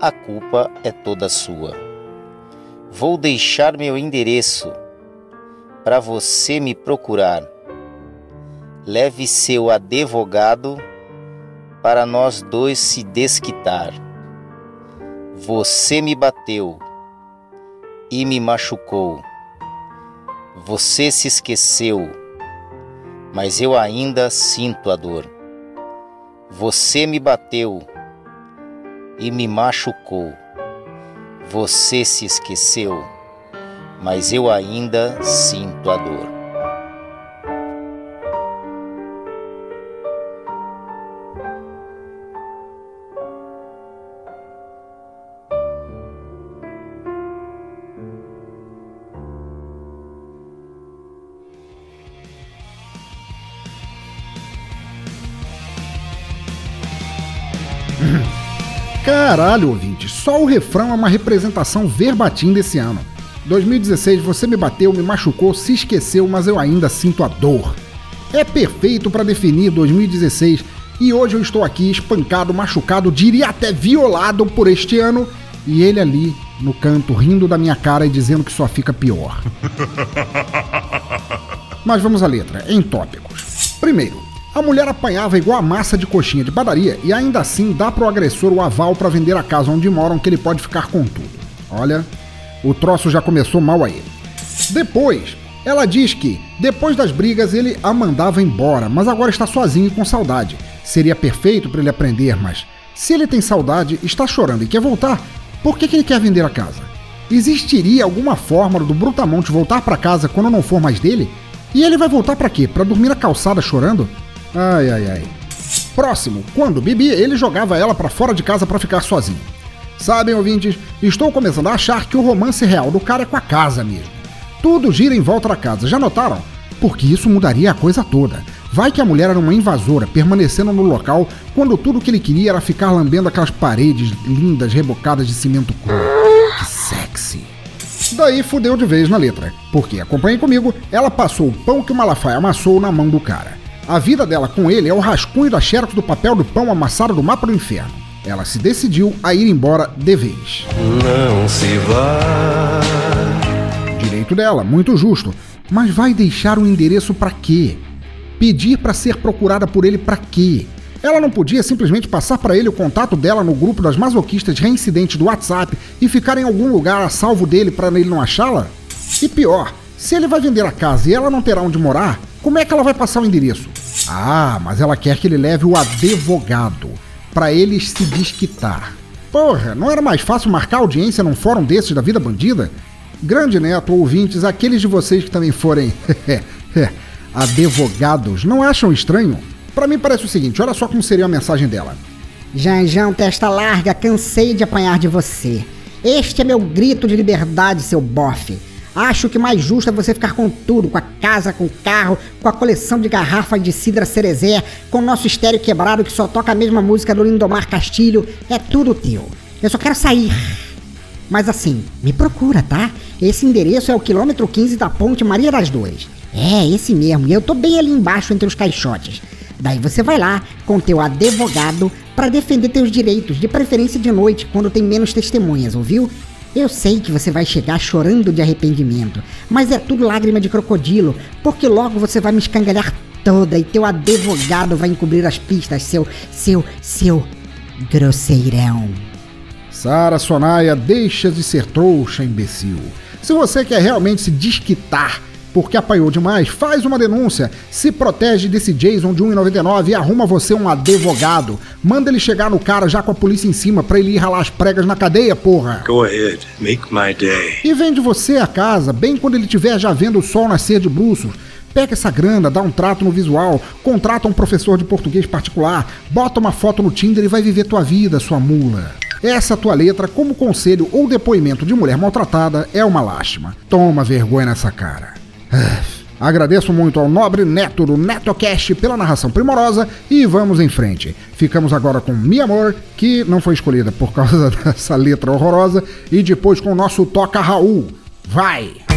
Speaker 18: a culpa é toda sua. Vou deixar meu endereço para você me procurar. Leve seu advogado para nós dois se desquitar. Você me bateu e me machucou. Você se esqueceu, mas eu ainda sinto a dor. Você me bateu e me machucou. Você se esqueceu, mas eu ainda sinto a dor.
Speaker 4: Caralho, ouvinte, só o refrão é uma representação verbatim desse ano. 2016, você me bateu, me machucou, se esqueceu, mas eu ainda sinto a dor. É perfeito para definir 2016 e hoje eu estou aqui espancado, machucado, diria até violado por este ano e ele ali no canto rindo da minha cara e dizendo que só fica pior. Mas vamos à letra, em tópicos. Primeiro, A mulher apanhava igual a massa de coxinha de padaria e ainda assim dá pro agressor o aval para vender a casa onde moram que ele pode ficar com tudo. Olha, o troço já começou mal aí. Depois, ela diz que, depois das brigas, ele a mandava embora, mas agora está sozinho e com saudade. Seria perfeito para ele aprender, mas se ele tem saudade, está chorando e quer voltar, por que, que ele quer vender a casa? Existiria alguma forma do Brutamonte voltar para casa quando não for mais dele? E ele vai voltar para quê? Para dormir na calçada chorando? Ai, ai, ai. Próximo, quando bebia, ele jogava ela para fora de casa para ficar sozinho. Sabem, ouvintes, estou começando a achar que o romance real do cara é com a casa mesmo. Tudo gira em volta da casa, já notaram? Porque isso mudaria a coisa toda. Vai que a mulher era uma invasora, permanecendo no local quando tudo que ele queria era ficar lambendo aquelas paredes lindas rebocadas de cimento cru. Que sexy. Daí fudeu de vez na letra, porque, acompanhem comigo, ela passou o pão que o Malafaia amassou na mão do cara. A vida dela com ele é o rascunho da xerox do papel do pão amassado do mapa do inferno. Ela se decidiu a ir embora de vez.
Speaker 19: Não se vá.
Speaker 4: Direito dela, muito justo. Mas vai deixar o endereço para quê? Pedir para ser procurada por ele para quê? Ela não podia simplesmente passar para ele o contato dela no grupo das masoquistas reincidentes do WhatsApp e ficar em algum lugar a salvo dele para ele não achá-la? E pior, se ele vai vender a casa e ela não terá onde morar, como é que ela vai passar o endereço? Ah, mas ela quer que ele leve o advogado para eles se desquitar. Porra, não era mais fácil marcar audiência num fórum desses da vida bandida? Grande neto, ouvintes, aqueles de vocês que também forem advogados, não acham estranho? Para mim parece o seguinte, olha só como seria a mensagem dela.
Speaker 20: Janjão, testa larga, cansei de apanhar de você. Este é meu grito de liberdade, seu bofe. Acho que mais justo é você ficar com tudo, com a casa, com o carro, com a coleção de garrafas de cidra cerezé, com o nosso estéreo quebrado que só toca a mesma música do Lindomar Castilho. É tudo teu. Eu só quero sair. Mas assim, me procura, tá? Esse endereço é o quilômetro 15 da ponte Maria das Dores. É, esse mesmo. E eu tô bem ali embaixo entre os caixotes. Daí você vai lá com teu advogado para defender teus direitos, de preferência de noite, quando tem menos testemunhas, ouviu? Eu sei que você vai chegar chorando de arrependimento, mas é tudo lágrima de crocodilo, porque logo você vai me escangalhar toda e teu advogado vai encobrir as pistas, seu, seu, seu grosseirão.
Speaker 4: Sara Sonaia, deixa de ser trouxa, imbecil. Se você quer realmente se desquitar porque apanhou demais, faz uma denúncia, se protege desse Jason de 1,99 e arruma você um advogado. Manda ele chegar no cara já com a polícia em cima pra ele ir ralar as pregas na cadeia, porra.
Speaker 19: Go ahead, make my day.
Speaker 4: E vende você a casa, bem quando ele tiver já vendo o sol nascer de bruços. Pega essa grana, dá um trato no visual, contrata um professor de português particular, bota uma foto no Tinder e vai viver tua vida, sua mula. Essa tua letra, como conselho ou depoimento de mulher maltratada, é uma lástima. Toma vergonha nessa cara. Agradeço muito ao nobre Neto do NetoCast pela narração primorosa e vamos em frente. Ficamos agora com Mi Amor, que não foi escolhida por causa dessa letra horrorosa, e depois com o nosso Toca Raul. Vai!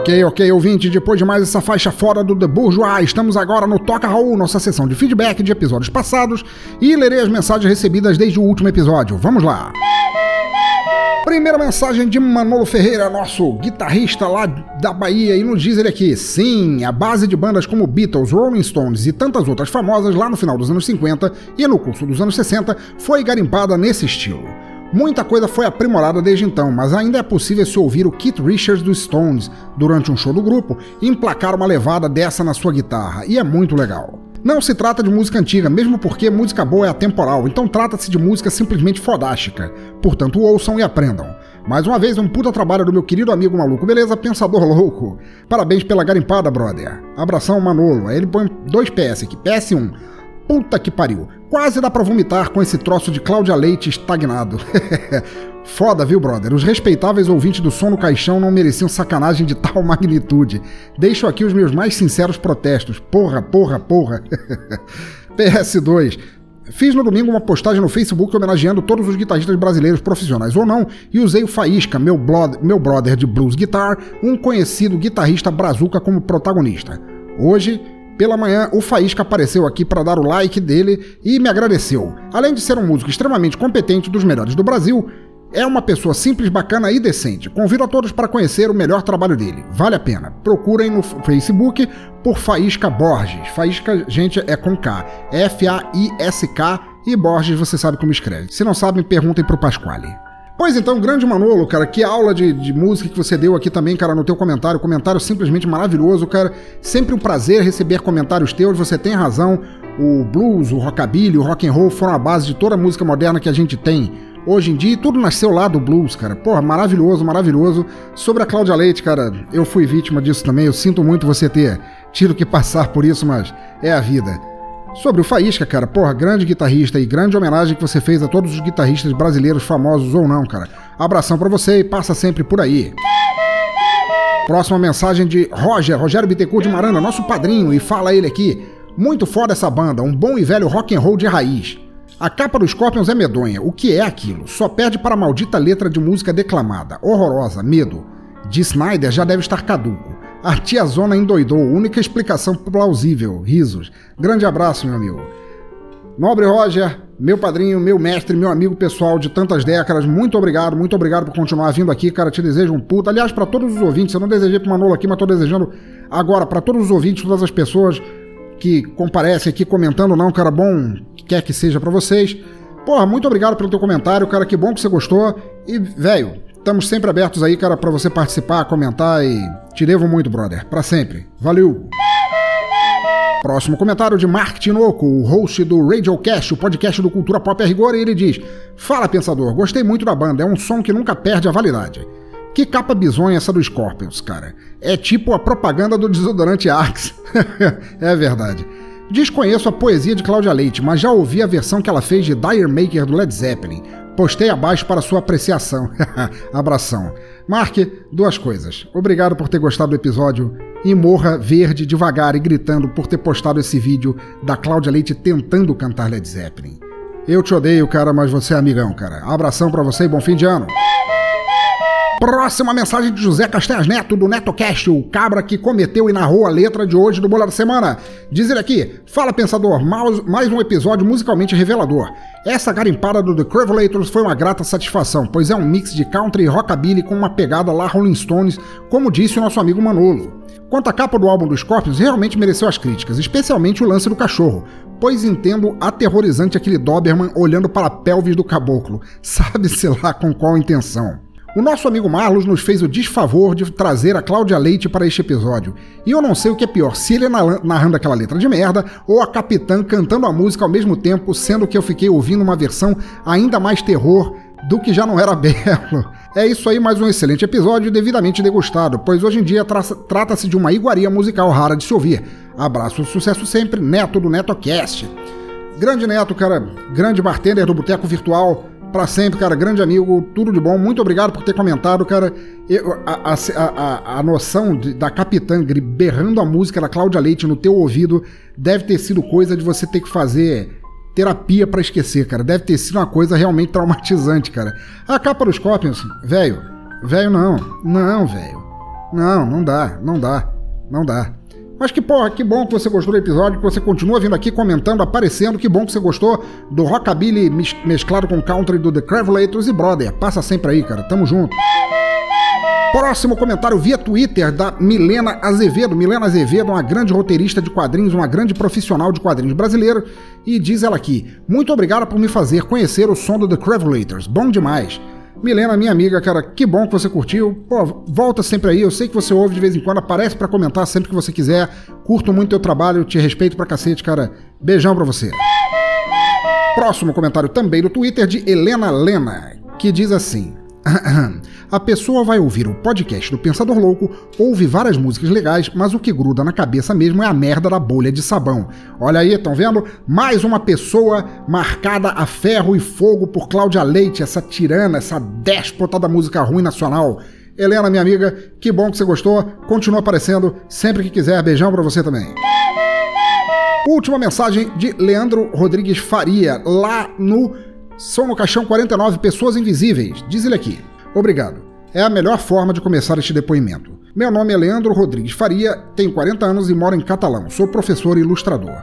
Speaker 4: Ok, ok, ouvinte, depois de mais essa faixa fora do The Bourgeois, estamos agora no Toca Raul, nossa sessão de feedback de episódios passados, e lerei as mensagens recebidas desde o último episódio. Vamos lá! Primeira mensagem de Manolo Ferreira, nosso guitarrista lá da Bahia, e nos diz ele aqui: sim, a base de bandas como Beatles, Rolling Stones e tantas outras famosas lá no final dos anos 50 e no curso dos anos 60 foi garimpada nesse estilo. Muita coisa foi aprimorada desde então, mas ainda é possível se ouvir o Keith Richards dos Stones durante um show do grupo e emplacar uma levada dessa na sua guitarra, e é muito legal. Não se trata de música antiga, mesmo porque música boa é atemporal, então trata-se de música simplesmente fodástica. Portanto, ouçam e aprendam. Mais uma vez, um puta trabalho do meu querido amigo maluco, beleza? Pensador louco. Parabéns pela garimpada, brother. Abração, Manolo. Aí ele põe dois PS aqui. PS1. Puta que pariu. Quase dá pra vomitar com esse troço de Cláudia Leite estagnado. Foda, viu, brother? Os respeitáveis ouvintes do som no caixão não mereciam sacanagem de tal magnitude. Deixo aqui os meus mais sinceros protestos. Porra, porra, porra. PS2. Fiz no domingo uma postagem no Facebook homenageando todos os guitarristas brasileiros, profissionais ou não, e usei o Faísca, meu, meu brother de blues guitar, um conhecido guitarrista brazuca como protagonista. Hoje, pela manhã, o Faísca apareceu aqui para dar o like dele e me agradeceu. Além de ser um músico extremamente competente, dos melhores do Brasil, é uma pessoa simples, bacana e decente. Convido a todos para conhecer o melhor trabalho dele. Vale a pena. Procurem no Facebook por Faísca Borges. Faísca, gente, é com K. F-A-I-S-K e Borges você sabe como escreve. Se não sabem, perguntem pro Pasquale. Pois então, grande Manolo, cara, que aula de, de, música que você deu aqui também, cara, no teu comentário. Comentário simplesmente maravilhoso, cara. Sempre um prazer receber comentários teus, você tem razão. O blues, o rockabilly, o rock and roll foram a base de toda a música moderna que a gente tem hoje em dia. Tudo nasceu lá do blues, cara. Porra, maravilhoso, maravilhoso. Sobre a Cláudia Leite, cara, eu fui vítima disso também. Eu sinto muito você ter tido que passar por isso, mas é a vida. Sobre o Faísca, cara, porra, grande guitarrista e grande homenagem que você fez a todos os guitarristas brasileiros, famosos ou não, cara. Abração para você e passa sempre por aí. Próxima mensagem de Roger, Rogério Bittencourt de Marana, nosso padrinho, e fala ele aqui. Muito foda essa banda, um bom e velho rock and roll de raiz. A capa do Scorpions é medonha. O que é aquilo? Só perde para a maldita letra de música declamada. Horrorosa, medo. De Snyder já deve estar caduco. A Zona endoidou, única explicação plausível. Risos. Grande abraço, meu amigo. Nobre Roger, meu padrinho, meu mestre, meu amigo pessoal de tantas décadas, muito obrigado, muito obrigado por continuar vindo aqui, cara. Te desejo um puta. Aliás, para todos os ouvintes, eu não desejei pro Manolo aqui, mas tô desejando agora para todos os ouvintes, todas as pessoas que comparecem aqui comentando, não, cara, bom, quer que seja para vocês. Porra, muito obrigado pelo teu comentário, cara, que bom que você gostou. E, velho, estamos sempre abertos aí, cara, para você participar, comentar e te devo muito, brother, para sempre. Valeu! Próximo comentário de Mark Tinoco, o host do Radiocast, o podcast do Cultura Pop a Rigor, e ele diz: Fala, pensador, gostei muito da banda, é um som que nunca perde a validade. Que capa bizonha essa do Scorpions, cara. É tipo a propaganda do desodorante Axe. é verdade. Desconheço a poesia de Cláudia Leite, mas já ouvi a versão que ela fez de Dire Maker do Led Zeppelin. Postei abaixo para sua apreciação. Abração. Mark, duas coisas. Obrigado por ter gostado do episódio e morra verde devagar e gritando por ter postado esse vídeo da Cláudia Leite tentando cantar Led Zeppelin. Eu te odeio, cara, mas você é amigão, cara. Abração para você e bom fim de ano. Próxima mensagem de José Castanhas Neto, do NetoCast, o cabra que cometeu e narrou a letra de hoje do Bola da Semana. Diz ele aqui: Fala pensador, mais, um episódio musicalmente revelador. Essa garimpada do The Cravelators foi uma grata satisfação, pois é um mix de country e rockabilly com uma pegada lá Rolling Stones, como disse o nosso amigo Manolo. Quanto à capa do álbum dos Scorpions, realmente mereceu as críticas, especialmente o lance do cachorro, pois entendo aterrorizante aquele Doberman olhando para a pelvis do caboclo, sabe-se lá com qual intenção. O nosso amigo Marlos nos fez o desfavor de trazer a Cláudia Leite para este episódio. E eu não sei o que é pior, se ele narrando aquela letra de merda ou a Capitã cantando a música ao mesmo tempo, sendo que eu fiquei ouvindo uma versão ainda mais terror do que já não era belo. É isso aí, mais um excelente episódio devidamente degustado, pois hoje em dia tra trata-se de uma iguaria musical rara de se ouvir. Abraço, sucesso sempre, Neto do NetoCast. Grande Neto, cara, grande bartender do Boteco Virtual, para sempre, cara, grande amigo, tudo de bom. Muito obrigado por ter comentado, cara. Eu, a, a, a, a, noção de, da Capitã berrando a música da Cláudia Leite no teu ouvido deve ter sido coisa de você ter que fazer terapia para esquecer, cara. Deve ter sido uma coisa realmente traumatizante, cara. A capa dos Scorpions, velho, velho não, não, velho. Não, não dá, não dá, não dá. Mas que porra, que bom que você gostou do episódio, que você continua vindo aqui comentando, aparecendo. Que bom que você gostou do Rockabilly mesclado com country do The Cravelators e brother. Passa sempre aí, cara. Tamo junto. Próximo comentário via Twitter da Milena Azevedo. Milena Azevedo, uma grande roteirista de quadrinhos, uma grande profissional de quadrinhos brasileiro. E diz ela aqui: Muito obrigada por me fazer conhecer o som do The Cravelators. Bom demais. Milena, minha amiga, cara, que bom que você curtiu. Pô, volta sempre aí. Eu sei que você ouve de vez em quando, aparece para comentar sempre que você quiser. Curto muito teu trabalho, te respeito pra cacete, cara. Beijão pra você. Próximo comentário também do Twitter de Helena Lena, que diz assim: A pessoa vai ouvir o podcast do Pensador Louco, ouve várias músicas legais, mas o que gruda na cabeça mesmo é a merda da bolha de sabão. Olha aí, estão vendo? Mais uma pessoa marcada a ferro e fogo por Cláudia Leite, essa tirana, essa déspota da música ruim nacional. Helena, minha amiga, que bom que você gostou. Continua aparecendo sempre que quiser. Beijão para você também. Última mensagem de Leandro Rodrigues Faria, lá no são no caixão 49 pessoas invisíveis. Diz ele aqui. Obrigado. É a melhor forma de começar este depoimento. Meu nome é Leandro Rodrigues Faria, tenho 40 anos e moro em Catalão. Sou professor e ilustrador.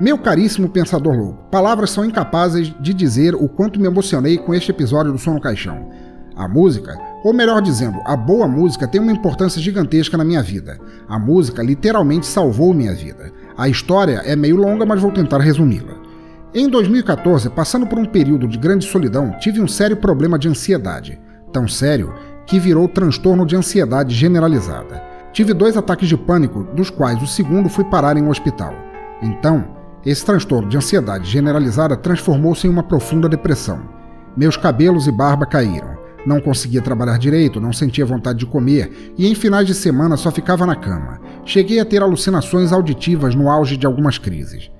Speaker 4: Meu caríssimo pensador louco, palavras são incapazes de dizer o quanto me emocionei com este episódio do Som no Caixão. A música, ou melhor dizendo, a boa música tem uma importância gigantesca na minha vida. A música literalmente salvou minha vida. A história é meio longa, mas vou tentar resumi-la. Em 2014, passando por um período de grande solidão, tive um sério problema de ansiedade. Tão sério que virou transtorno de ansiedade generalizada. Tive dois ataques de pânico, dos quais o segundo fui parar em um hospital. Então, esse transtorno de ansiedade generalizada transformou-se em uma profunda depressão. Meus cabelos e barba caíram. Não conseguia trabalhar direito, não sentia vontade de comer e em finais de semana só ficava na cama. Cheguei a ter alucinações auditivas no auge de algumas crises.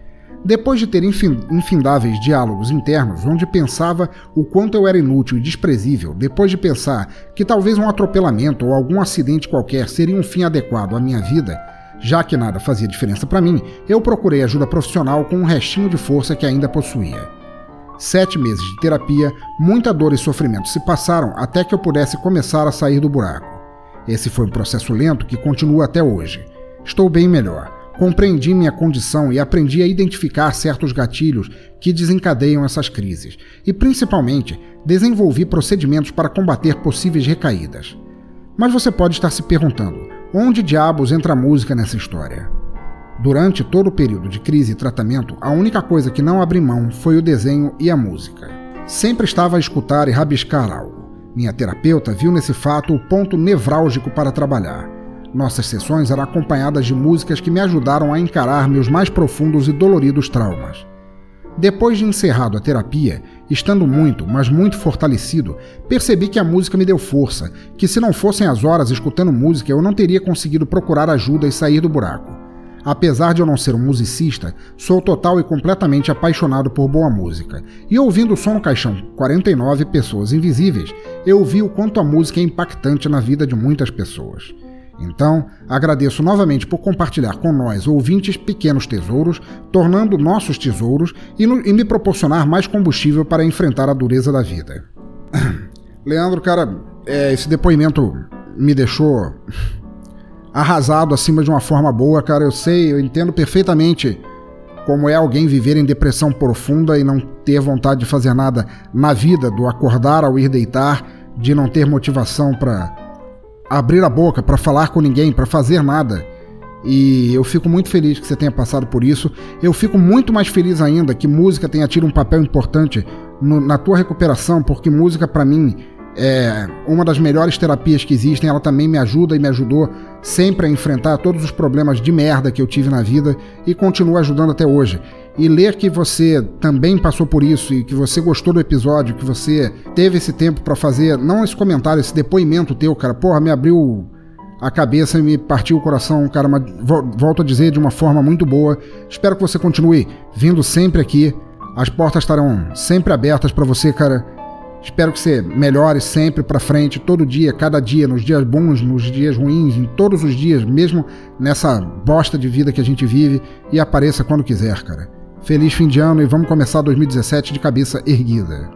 Speaker 4: Depois de ter infindáveis diálogos internos, onde pensava o quanto eu era inútil e desprezível, depois de pensar que talvez um atropelamento ou algum acidente qualquer seria um fim adequado à minha vida, já que nada fazia diferença para mim, eu procurei ajuda profissional com um restinho de força que ainda possuía. Sete meses de terapia, muita dor e sofrimento se passaram até que eu pudesse começar a sair do buraco. Esse foi um processo lento que continua até hoje. Estou bem melhor. Compreendi minha condição e aprendi a identificar certos gatilhos que desencadeiam essas crises, e principalmente desenvolvi procedimentos para combater possíveis recaídas. Mas você pode estar se perguntando: onde diabos entra a música nessa história? Durante todo o período de crise e tratamento, a única coisa que não abri mão foi o desenho e a música. Sempre estava a escutar e rabiscar algo. Minha terapeuta viu nesse fato o ponto nevrálgico para trabalhar nossas sessões eram acompanhadas de músicas que me ajudaram a encarar meus mais profundos e doloridos traumas. Depois de encerrado a terapia, estando muito, mas muito fortalecido, percebi que a música me deu força, que se não fossem as horas escutando música eu não teria conseguido procurar ajuda e sair do buraco. Apesar de eu não ser um musicista, sou total e completamente apaixonado por boa música. E ouvindo o som no caixão 49 Pessoas Invisíveis, eu vi o quanto a música é impactante na vida de muitas pessoas. Então, agradeço novamente por compartilhar com nós, ouvintes, pequenos tesouros, tornando nossos tesouros e, no, e me proporcionar mais combustível para enfrentar a dureza da vida. Leandro, cara, é, esse depoimento me deixou arrasado acima de uma forma boa, cara. Eu sei, eu entendo perfeitamente como é alguém viver em depressão profunda e não ter vontade de fazer nada na vida, do acordar ao ir deitar, de não ter motivação para abrir a boca, para falar com ninguém, para fazer nada. E eu fico muito feliz que você tenha passado por isso. Eu fico muito mais feliz ainda que música tenha tido um papel importante no, na tua recuperação, porque música para mim é uma das melhores terapias que existem. Ela também me ajuda e me ajudou sempre a enfrentar todos os problemas de merda que eu tive na vida e continua ajudando até hoje. E ler que você também passou por isso e que você gostou do episódio, que você teve esse tempo para fazer, não esse comentário, esse depoimento teu, cara, porra, me abriu a cabeça e me partiu o coração, cara, mas volto a dizer de uma forma muito boa. Espero que você continue vindo sempre aqui. As portas estarão sempre abertas para você, cara. Espero que você melhore sempre para frente, todo dia, cada dia, nos dias bons, nos dias ruins, em todos os dias, mesmo nessa bosta de vida que a gente vive, e apareça quando quiser, cara. Feliz fim de ano e vamos começar 2017 de cabeça erguida.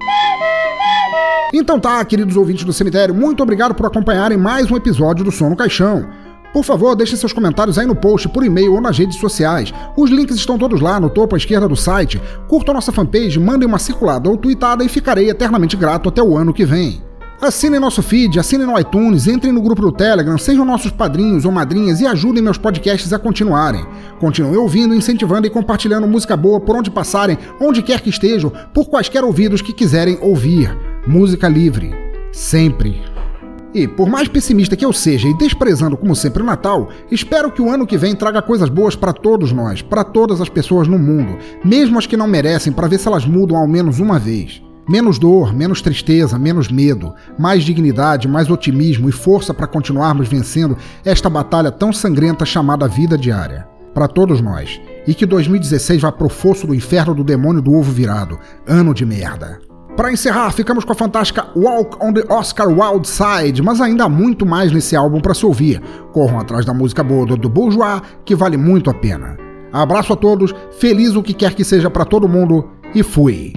Speaker 4: Então tá, queridos ouvintes do cemitério, muito obrigado por acompanharem mais um episódio do Som no Caixão. Por favor, deixe seus comentários aí no post, por e-mail ou nas redes sociais. Os links estão todos lá no topo à esquerda do site. Curtam nossa fanpage, mandem uma circulada ou tweetada e ficarei eternamente grato até o ano que vem. Assinem nosso feed, assinem no iTunes, entrem no grupo do Telegram, sejam nossos padrinhos ou madrinhas e ajudem meus podcasts a continuarem. Continuem ouvindo, incentivando e compartilhando música boa por onde passarem, onde quer que estejam, por quaisquer ouvidos que quiserem ouvir. Música livre. Sempre. E, por mais pessimista que eu seja e desprezando como sempre o Natal, espero que o ano que vem traga coisas boas para todos nós, para todas as pessoas no mundo, mesmo as que não merecem, para ver se elas mudam ao menos uma vez. Menos dor, menos tristeza, menos medo, mais dignidade, mais otimismo e força para continuarmos vencendo esta batalha tão sangrenta chamada vida diária. Para todos nós. E que 2016 vá pro fosso do inferno do demônio do ovo virado. Ano de merda. Para encerrar, ficamos com a fantástica Walk on the Oscar Wild Side, mas ainda há muito mais nesse álbum para se ouvir. Corram atrás da música boa do Bourgeois, que vale muito a pena. Abraço a todos, feliz o que quer que seja para todo mundo e fui.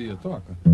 Speaker 2: Toca a travessia, toca.